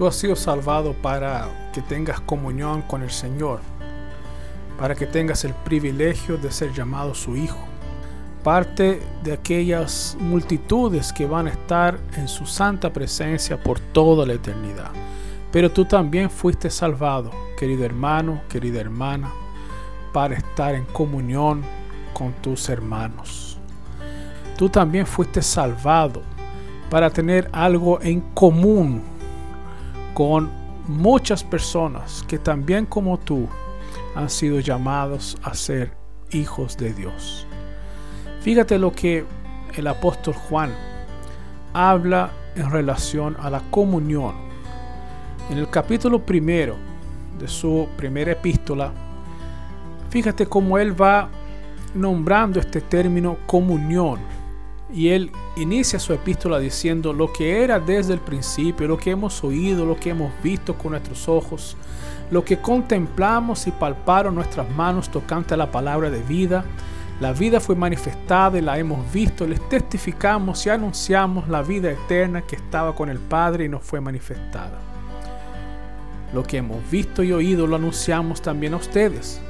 Tú has sido salvado para que tengas comunión con el Señor, para que tengas el privilegio de ser llamado su hijo, parte de aquellas multitudes que van a estar en su santa presencia por toda la eternidad. Pero tú también fuiste salvado, querido hermano, querida hermana, para estar en comunión con tus hermanos. Tú también fuiste salvado para tener algo en común con muchas personas que también como tú han sido llamados a ser hijos de Dios. Fíjate lo que el apóstol Juan habla en relación a la comunión. En el capítulo primero de su primera epístola, fíjate cómo él va nombrando este término comunión y él inicia su epístola diciendo lo que era desde el principio, lo que hemos oído, lo que hemos visto con nuestros ojos, lo que contemplamos y palparon nuestras manos tocante a la palabra de vida. La vida fue manifestada y la hemos visto, les testificamos y anunciamos la vida eterna que estaba con el Padre y nos fue manifestada. Lo que hemos visto y oído lo anunciamos también a ustedes,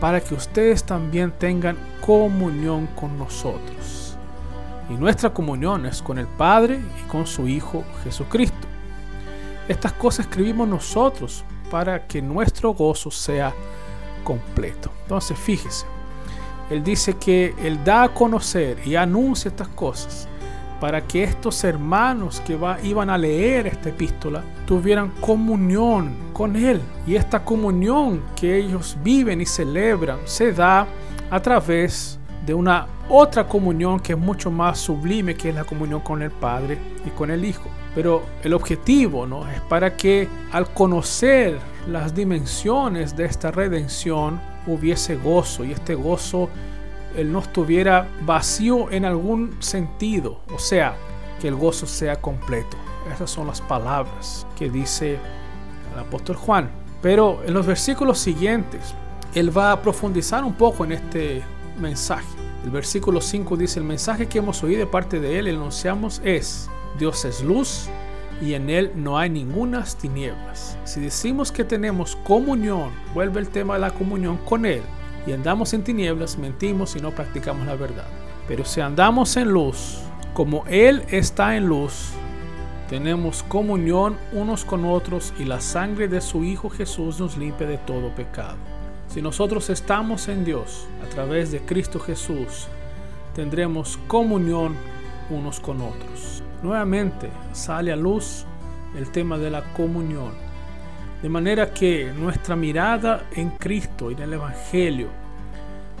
para que ustedes también tengan comunión con nosotros y nuestra comunión es con el Padre y con su Hijo Jesucristo. Estas cosas escribimos nosotros para que nuestro gozo sea completo. Entonces fíjese, Él dice que Él da a conocer y anuncia estas cosas para que estos hermanos que iban a leer esta epístola tuvieran comunión con Él. Y esta comunión que ellos viven y celebran se da a través de una otra comunión que es mucho más sublime, que es la comunión con el Padre y con el Hijo. Pero el objetivo ¿no? es para que al conocer las dimensiones de esta redención hubiese gozo y este gozo él no estuviera vacío en algún sentido, o sea, que el gozo sea completo. Esas son las palabras que dice el apóstol Juan. Pero en los versículos siguientes, él va a profundizar un poco en este mensaje. El versículo 5 dice, el mensaje que hemos oído de parte de Él, anunciamos es, Dios es luz y en Él no hay ninguna tinieblas. Si decimos que tenemos comunión, vuelve el tema de la comunión con Él, y andamos en tinieblas, mentimos y no practicamos la verdad. Pero si andamos en luz, como Él está en luz, tenemos comunión unos con otros y la sangre de su Hijo Jesús nos limpia de todo pecado. Si nosotros estamos en Dios a través de Cristo Jesús, tendremos comunión unos con otros. Nuevamente sale a luz el tema de la comunión. De manera que nuestra mirada en Cristo y en el Evangelio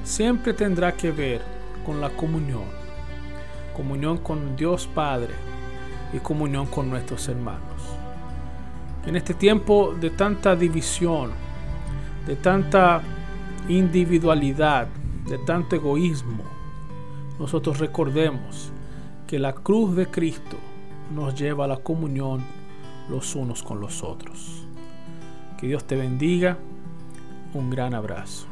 siempre tendrá que ver con la comunión. Comunión con Dios Padre y comunión con nuestros hermanos. En este tiempo de tanta división, de tanta individualidad, de tanto egoísmo, nosotros recordemos que la cruz de Cristo nos lleva a la comunión los unos con los otros. Que Dios te bendiga. Un gran abrazo.